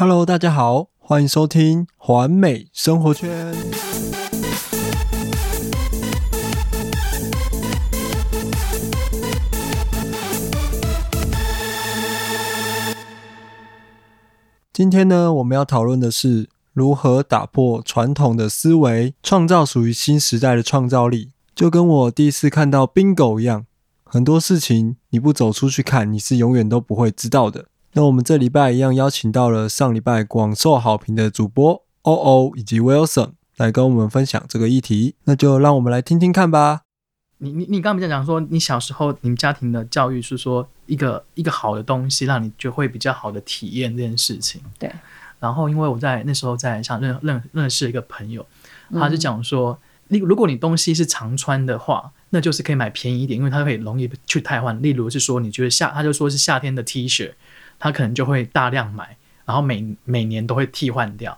Hello，大家好，欢迎收听环美生活圈。今天呢，我们要讨论的是如何打破传统的思维，创造属于新时代的创造力。就跟我第一次看到 bingo 一样，很多事情你不走出去看，你是永远都不会知道的。那我们这礼拜一样邀请到了上礼拜广受好评的主播欧欧以及 Wilson 来跟我们分享这个议题，那就让我们来听听看吧。你你你刚才讲说，你小时候你们家庭的教育是说一个一个好的东西，让你就会比较好的体验这件事情。对。然后因为我在那时候在想认认认识一个朋友，他就讲说。例如果你东西是常穿的话，那就是可以买便宜一点，因为它可以容易去汰换。例如是说，你觉得夏，他就说是夏天的 T 恤，他可能就会大量买，然后每每年都会替换掉。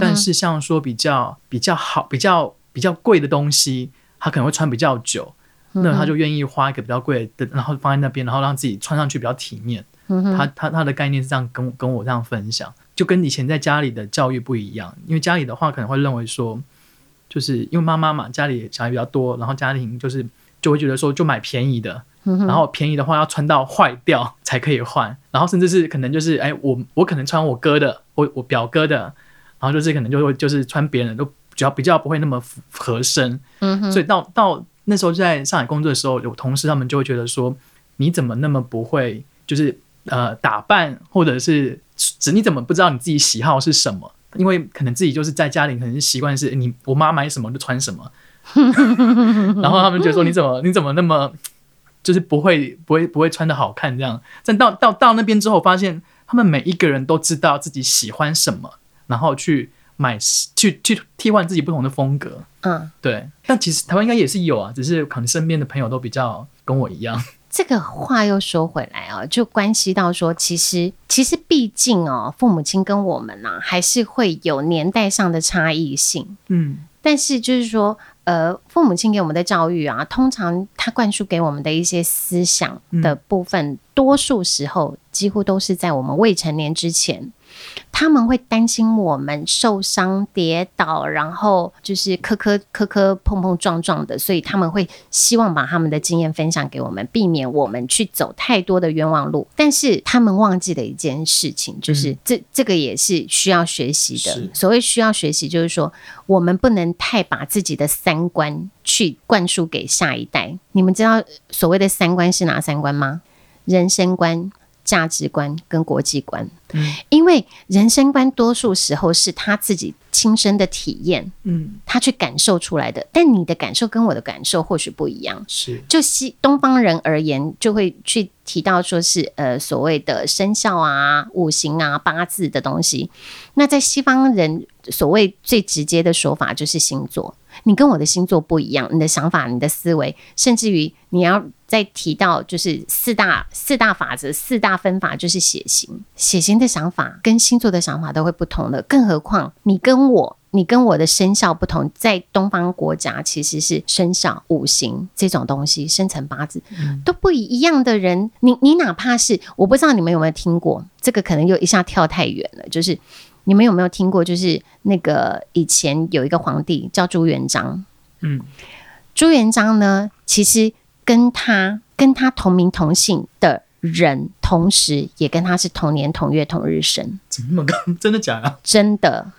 但是像说比较比较好、比较比较贵的东西，他可能会穿比较久，那他就愿意花一个比较贵的，然后放在那边，然后让自己穿上去比较体面。他他他的概念是这样跟跟我这样分享，就跟以前在家里的教育不一样，因为家里的话可能会认为说。就是因为妈妈嘛，家里小孩比较多，然后家庭就是就会觉得说，就买便宜的，然后便宜的话要穿到坏掉才可以换，然后甚至是可能就是哎，我我可能穿我哥的，我我表哥的，然后就是可能就会就是穿别人都比较比较不会那么合身，嗯所以到到那时候在上海工作的时候，有同事他们就会觉得说，你怎么那么不会就是呃打扮，或者是只你怎么不知道你自己喜好是什么？因为可能自己就是在家里，可能是习惯是你我妈买什么就穿什么，然后他们觉得说你怎么你怎么那么就是不会不会不会穿的好看这样。但到到到那边之后，发现他们每一个人都知道自己喜欢什么，然后去买去去替换自己不同的风格。嗯，对。但其实台湾应该也是有啊，只是可能身边的朋友都比较跟我一样。这个话又说回来啊，就关系到说，其实其实毕竟哦，父母亲跟我们呢，还是会有年代上的差异性。嗯，但是就是说，呃，父母亲给我们的教育啊，通常他灌输给我们的一些思想的部分，多数时候几乎都是在我们未成年之前。他们会担心我们受伤跌倒，然后就是磕磕磕磕碰碰撞撞的，所以他们会希望把他们的经验分享给我们，避免我们去走太多的冤枉路。但是他们忘记了一件事情，就是这这个也是需要学习的。所谓需要学习，就是说我们不能太把自己的三观去灌输给下一代。你们知道所谓的三观是哪三观吗？人生观。价值观跟国际观，嗯，因为人生观多数时候是他自己亲身的体验，嗯，他去感受出来的。但你的感受跟我的感受或许不一样，是就西东方人而言，就会去提到说是呃所谓的生肖啊、五行啊、八字的东西。那在西方人所谓最直接的说法就是星座。你跟我的星座不一样，你的想法、你的思维，甚至于你要再提到就是四大四大法则、四大分法，就是血型。血型的想法跟星座的想法都会不同的，更何况你跟我，你跟我的生肖不同，在东方国家其实是生肖、五行这种东西，生辰八字都不一样的人。你你哪怕是我不知道你们有没有听过，这个可能又一下跳太远了，就是。你们有没有听过？就是那个以前有一个皇帝叫朱元璋。嗯，朱元璋呢，其实跟他跟他同名同姓的人，同时也跟他是同年同月同日生。怎么那么高？真的假的？真的。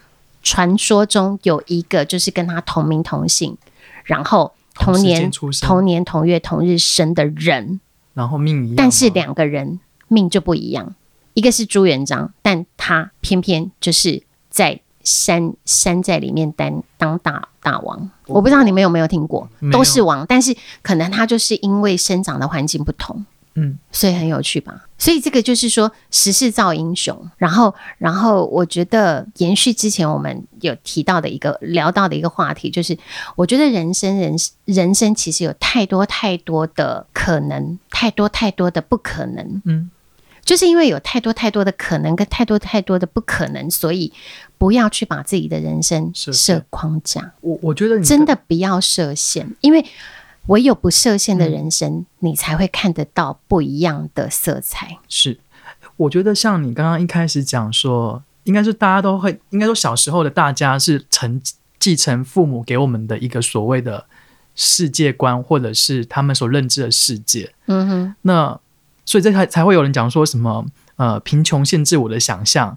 传说中有一个就是跟他同名同姓，然后同年同年同月同日生的人，然后命一样，但是两个人命就不一样。一个是朱元璋，但他偏偏就是在山山寨里面当当大大王。我不知道你们有没有听过，都是王，但是可能他就是因为生长的环境不同，嗯，所以很有趣吧。所以这个就是说时势造英雄。然后，然后我觉得延续之前我们有提到的一个聊到的一个话题，就是我觉得人生人人生其实有太多太多的可能，太多太多的不可能，嗯。就是因为有太多太多的可能跟太多太多的不可能，所以不要去把自己的人生设框架。我我觉得真的不要设限，因为唯有不设限的人生，你才会看得到不一样的色彩。是，我觉得像你刚刚一开始讲说，应该是大家都会，应该说小时候的大家是承继承父母给我们的一个所谓的世界观，或者是他们所认知的世界。嗯哼，那所以这才才会有人讲说什么呃贫穷限制我的想象，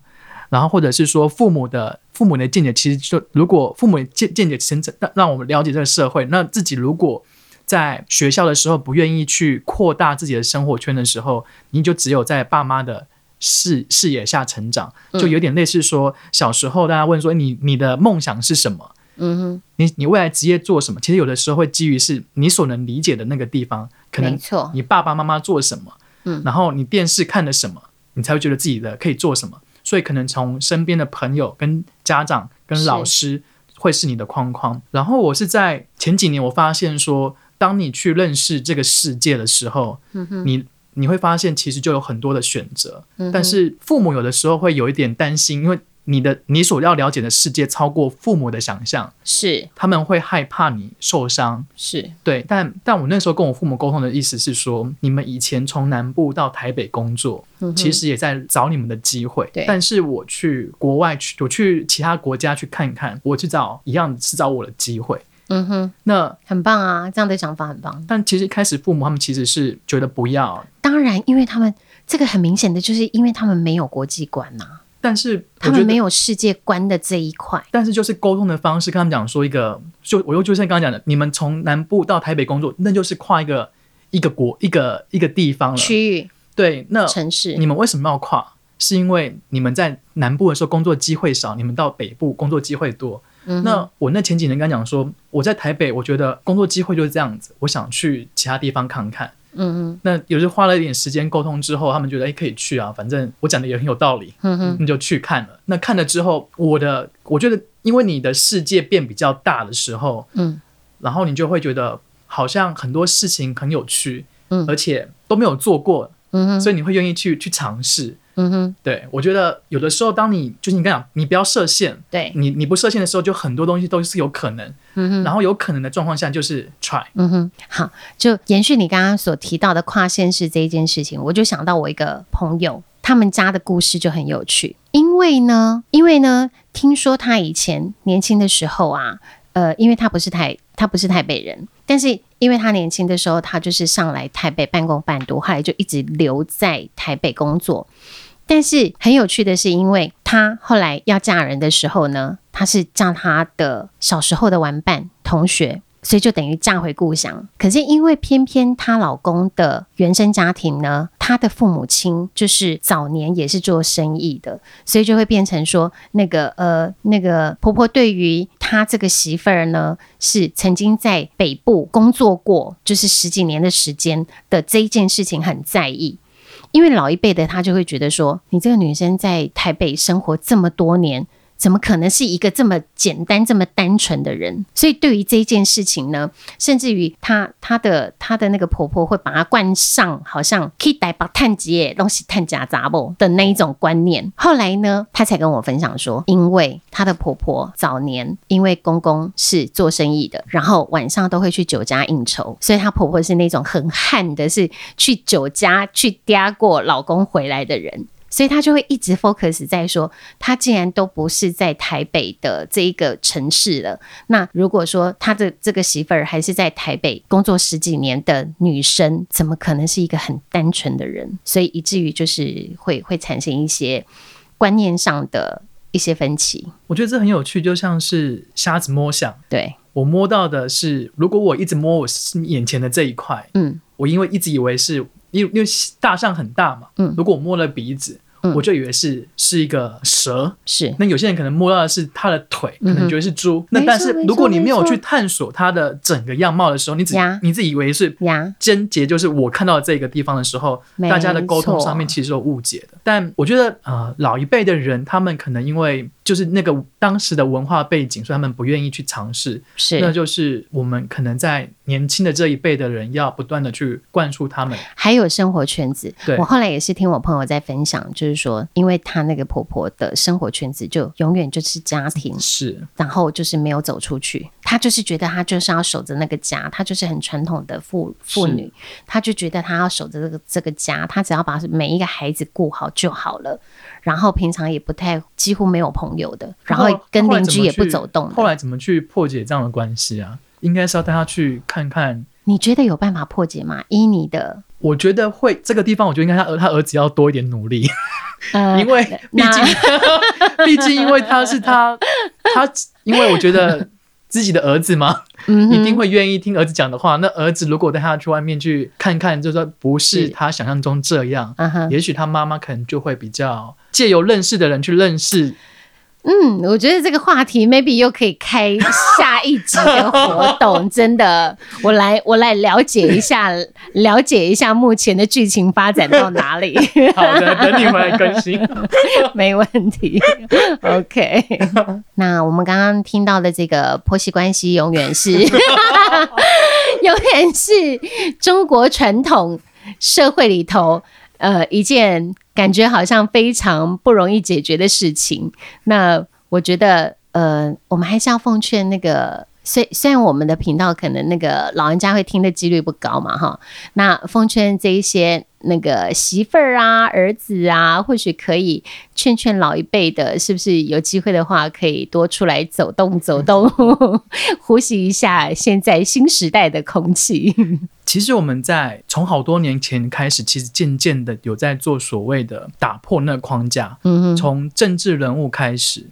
然后或者是说父母的父母的见解，其实就如果父母见见解深让让我们了解这个社会，那自己如果在学校的时候不愿意去扩大自己的生活圈的时候，你就只有在爸妈的视视野下成长，就有点类似说小时候大家问说你你的梦想是什么？嗯哼，你你未来职业做什么？其实有的时候会基于是你所能理解的那个地方，可能错，你爸爸妈妈做什么，嗯，然后你电视看了什么，你才会觉得自己的可以做什么。所以可能从身边的朋友、跟家长、跟老师会是你的框框。然后我是在前几年我发现说。当你去认识这个世界的时候，你你会发现其实就有很多的选择，但是父母有的时候会有一点担心，因为。你的你所要了解的世界超过父母的想象，是他们会害怕你受伤，是对。但但我那时候跟我父母沟通的意思是说，你们以前从南部到台北工作，其实也在找你们的机会。对。但是我去国外去，我去其他国家去看看，我去找一样是找我的机会。嗯哼，那很棒啊，这样的想法很棒。但其实开始父母他们其实是觉得不要。当然，因为他们这个很明显的就是因为他们没有国际观呐。但是他们没有世界观的这一块。但是就是沟通的方式，跟他们讲说一个，就我又就像刚刚讲的，你们从南部到台北工作，那就是跨一个一个国一个一个地方了区域。对，那城市，你们为什么要跨？是因为你们在南部的时候工作机会少，你们到北部工作机会多。那我那前几年跟他讲说，我在台北，我觉得工作机会就是这样子，我想去其他地方看看。嗯嗯，那有时花了一点时间沟通之后，他们觉得哎可以去啊，反正我讲的也很有道理，嗯哼，那就去看了。那看了之后，我的我觉得，因为你的世界变比较大的时候，嗯，然后你就会觉得好像很多事情很有趣，嗯，而且都没有做过，嗯哼，所以你会愿意去去尝试。嗯哼，对，我觉得有的时候，当你就是你刚讲，你不要设限，对。你你不设限的时候，就很多东西都是有可能，嗯哼，然后有可能的状况下就是 try，嗯哼，好，就延续你刚刚所提到的跨县市这一件事情，我就想到我一个朋友，他们家的故事就很有趣，因为呢，因为呢，听说他以前年轻的时候啊，呃，因为他不是台，他不是台北人，但是因为他年轻的时候，他就是上来台北半工半读，后来就一直留在台北工作。但是很有趣的是，因为她后来要嫁人的时候呢，她是嫁她的小时候的玩伴同学，所以就等于嫁回故乡。可是因为偏偏她老公的原生家庭呢，她的父母亲就是早年也是做生意的，所以就会变成说，那个呃，那个婆婆对于她这个媳妇儿呢，是曾经在北部工作过，就是十几年的时间的这一件事情很在意。因为老一辈的他就会觉得说，你这个女生在台北生活这么多年。怎么可能是一个这么简单、这么单纯的人？所以对于这件事情呢，甚至于她、她的、她的那个婆婆会把她冠上好像可以带把探姐东西探假杂不的那一种观念。后来呢，她才跟我分享说，因为她的婆婆早年因为公公是做生意的，然后晚上都会去酒家应酬，所以她婆婆是那种很悍的，是去酒家去嗲过老公回来的人。所以他就会一直 focus 在说，他既然都不是在台北的这一个城市了，那如果说他的这个媳妇儿还是在台北工作十几年的女生，怎么可能是一个很单纯的人？所以以至于就是会会产生一些观念上的一些分歧。我觉得这很有趣，就像是瞎子摸象。对我摸到的是，如果我一直摸我眼前的这一块，嗯，我因为一直以为是因为因为大象很大嘛，嗯，如果我摸了鼻子。我就以为是是一个蛇，是那有些人可能摸到的是它的腿，可能觉得是猪。那但是如果你没有去探索它的整个样貌的时候，你只你自己以为是尖节，就是我看到这个地方的时候，大家的沟通上面其实有误解的。但我觉得呃，老一辈的人他们可能因为就是那个当时的文化背景，所以他们不愿意去尝试。是，那就是我们可能在年轻的这一辈的人要不断的去灌输他们。还有生活圈子，对我后来也是听我朋友在分享，就是。说，因为她那个婆婆的生活圈子就永远就是家庭，是，然后就是没有走出去。她就是觉得她就是要守着那个家，她就是很传统的妇妇女，她就觉得她要守着这个这个家，她只要把每一个孩子顾好就好了。然后平常也不太几乎没有朋友的，然后跟邻居也不走动。后来怎么去破解这样的关系啊？应该是要带他去看看。你觉得有办法破解吗？依你的，我觉得会这个地方，我觉得应该他儿他儿子要多一点努力，因为毕竟 毕竟因为他是他他，因为我觉得自己的儿子嘛，一定会愿意听儿子讲的话。那儿子如果带他去外面去看看，就说不是他想象中这样，也许他妈妈可能就会比较借由认识的人去认识。嗯，我觉得这个话题 maybe 又可以开下一集的活动，真的，我来我来了解一下，了解一下目前的剧情发展到哪里。好的，等你回来更新，没问题。OK，那我们刚刚听到的这个婆媳关系，永远是，永远是中国传统社会里头。呃，一件感觉好像非常不容易解决的事情。那我觉得，呃，我们还是要奉劝那个，虽虽然我们的频道可能那个老人家会听的几率不高嘛，哈。那奉劝这一些。那个媳妇儿啊，儿子啊，或许可以劝劝老一辈的，是不是有机会的话，可以多出来走动走动，呼吸一下现在新时代的空气。其实我们在从好多年前开始，其实渐渐的有在做所谓的打破那个框架，嗯从政治人物开始。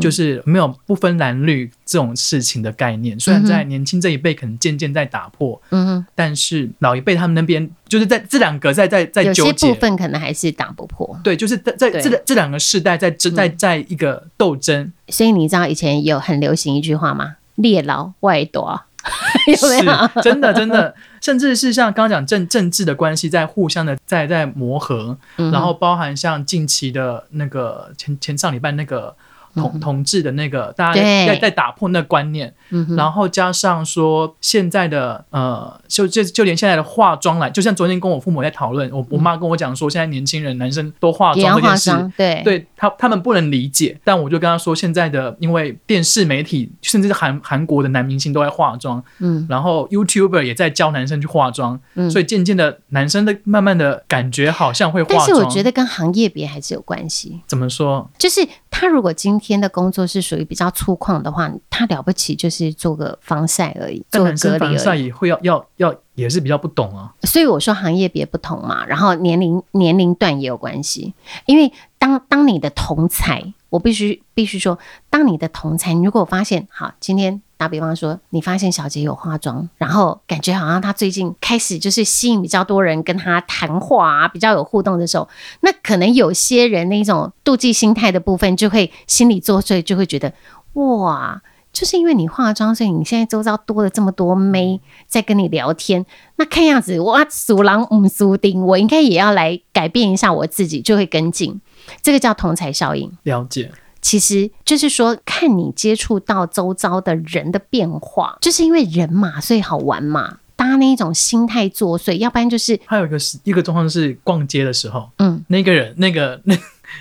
就是没有不分蓝绿这种事情的概念，虽然在年轻这一辈可能渐渐在打破，嗯，但是老一辈他们那边就是在这两个在在在纠结。部分，可能还是打不破。对，就是在在这这两个世代在争在在一个斗争。所以你知道以前有很流行一句话吗？猎老外夺，是真的真的，甚至是像刚刚讲政政治的关系在互相的在在磨合，然后包含像近期的那个前前上礼拜那个。同同志的那个，大家在在打破那观念，然后加上说现在的呃，就就就连现在的化妆来，就像昨天跟我父母在讨论，我我妈跟我讲说，现在年轻人男生都化妆这件事，对，对他他们不能理解，但我就跟他说，现在的因为电视媒体，甚至是韩韩国的男明星都在化妆，嗯，然后 YouTuber 也在教男生去化妆，嗯，所以渐渐的男生的慢慢的感觉好像会化妆，但是我觉得跟行业别还是有关系。怎么说？就是他如果今天。的工作是属于比较粗犷的话，他了不起就是做个防晒而已，做隔离防晒也会要要要，也是比较不懂啊。所以我说行业别不同嘛，然后年龄年龄段也有关系。因为当当你的同才，我必须必须说，当你的同才，你如果发现好今天。打比方说，你发现小杰有化妆，然后感觉好像他最近开始就是吸引比较多人跟他谈话啊，比较有互动的时候，那可能有些人那种妒忌心态的部分就会心里作祟，就会觉得哇，就是因为你化妆，所以你现在周遭多了这么多妹在跟你聊天，那看样子哇，鼠狼唔苏丁，我应该也要来改变一下我自己，就会跟进，这个叫同才效应。了解。其实就是说，看你接触到周遭的人的变化，就是因为人嘛，所以好玩嘛，大家那一种心态作祟，要不然就是还有一个是一个状况是逛街的时候，嗯，那个人那个那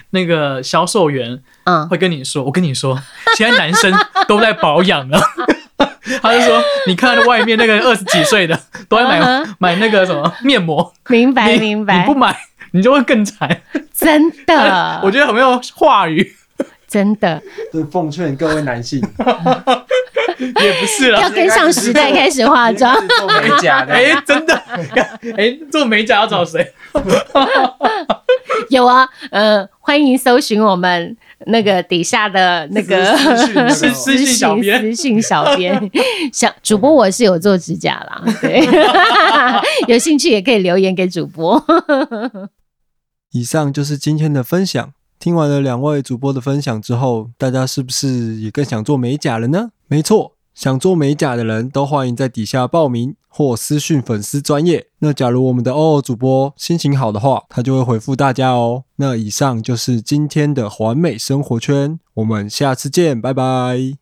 那个销售员，嗯，会跟你说，我跟你说，现在男生都在保养了，他就说，你看外面那个二十几岁的都在买买那个什么面膜，明白明白，你不买你就会更惨，真的，我觉得很没有话语。真的，就奉劝各位男性，也不是了，要跟上时代开始化 妆，做美甲的。哎，真的，哎，做美甲要找谁？有啊，呃，欢迎搜寻我们那个底下的那个私私信小编，私信小编，小主播我是有做指甲啦，对，有兴趣也可以留言给主播。以上就是今天的分享。听完了两位主播的分享之后，大家是不是也更想做美甲了呢？没错，想做美甲的人都欢迎在底下报名或私讯粉丝专业。那假如我们的欧欧主播心情好的话，他就会回复大家哦。那以上就是今天的环美生活圈，我们下次见，拜拜。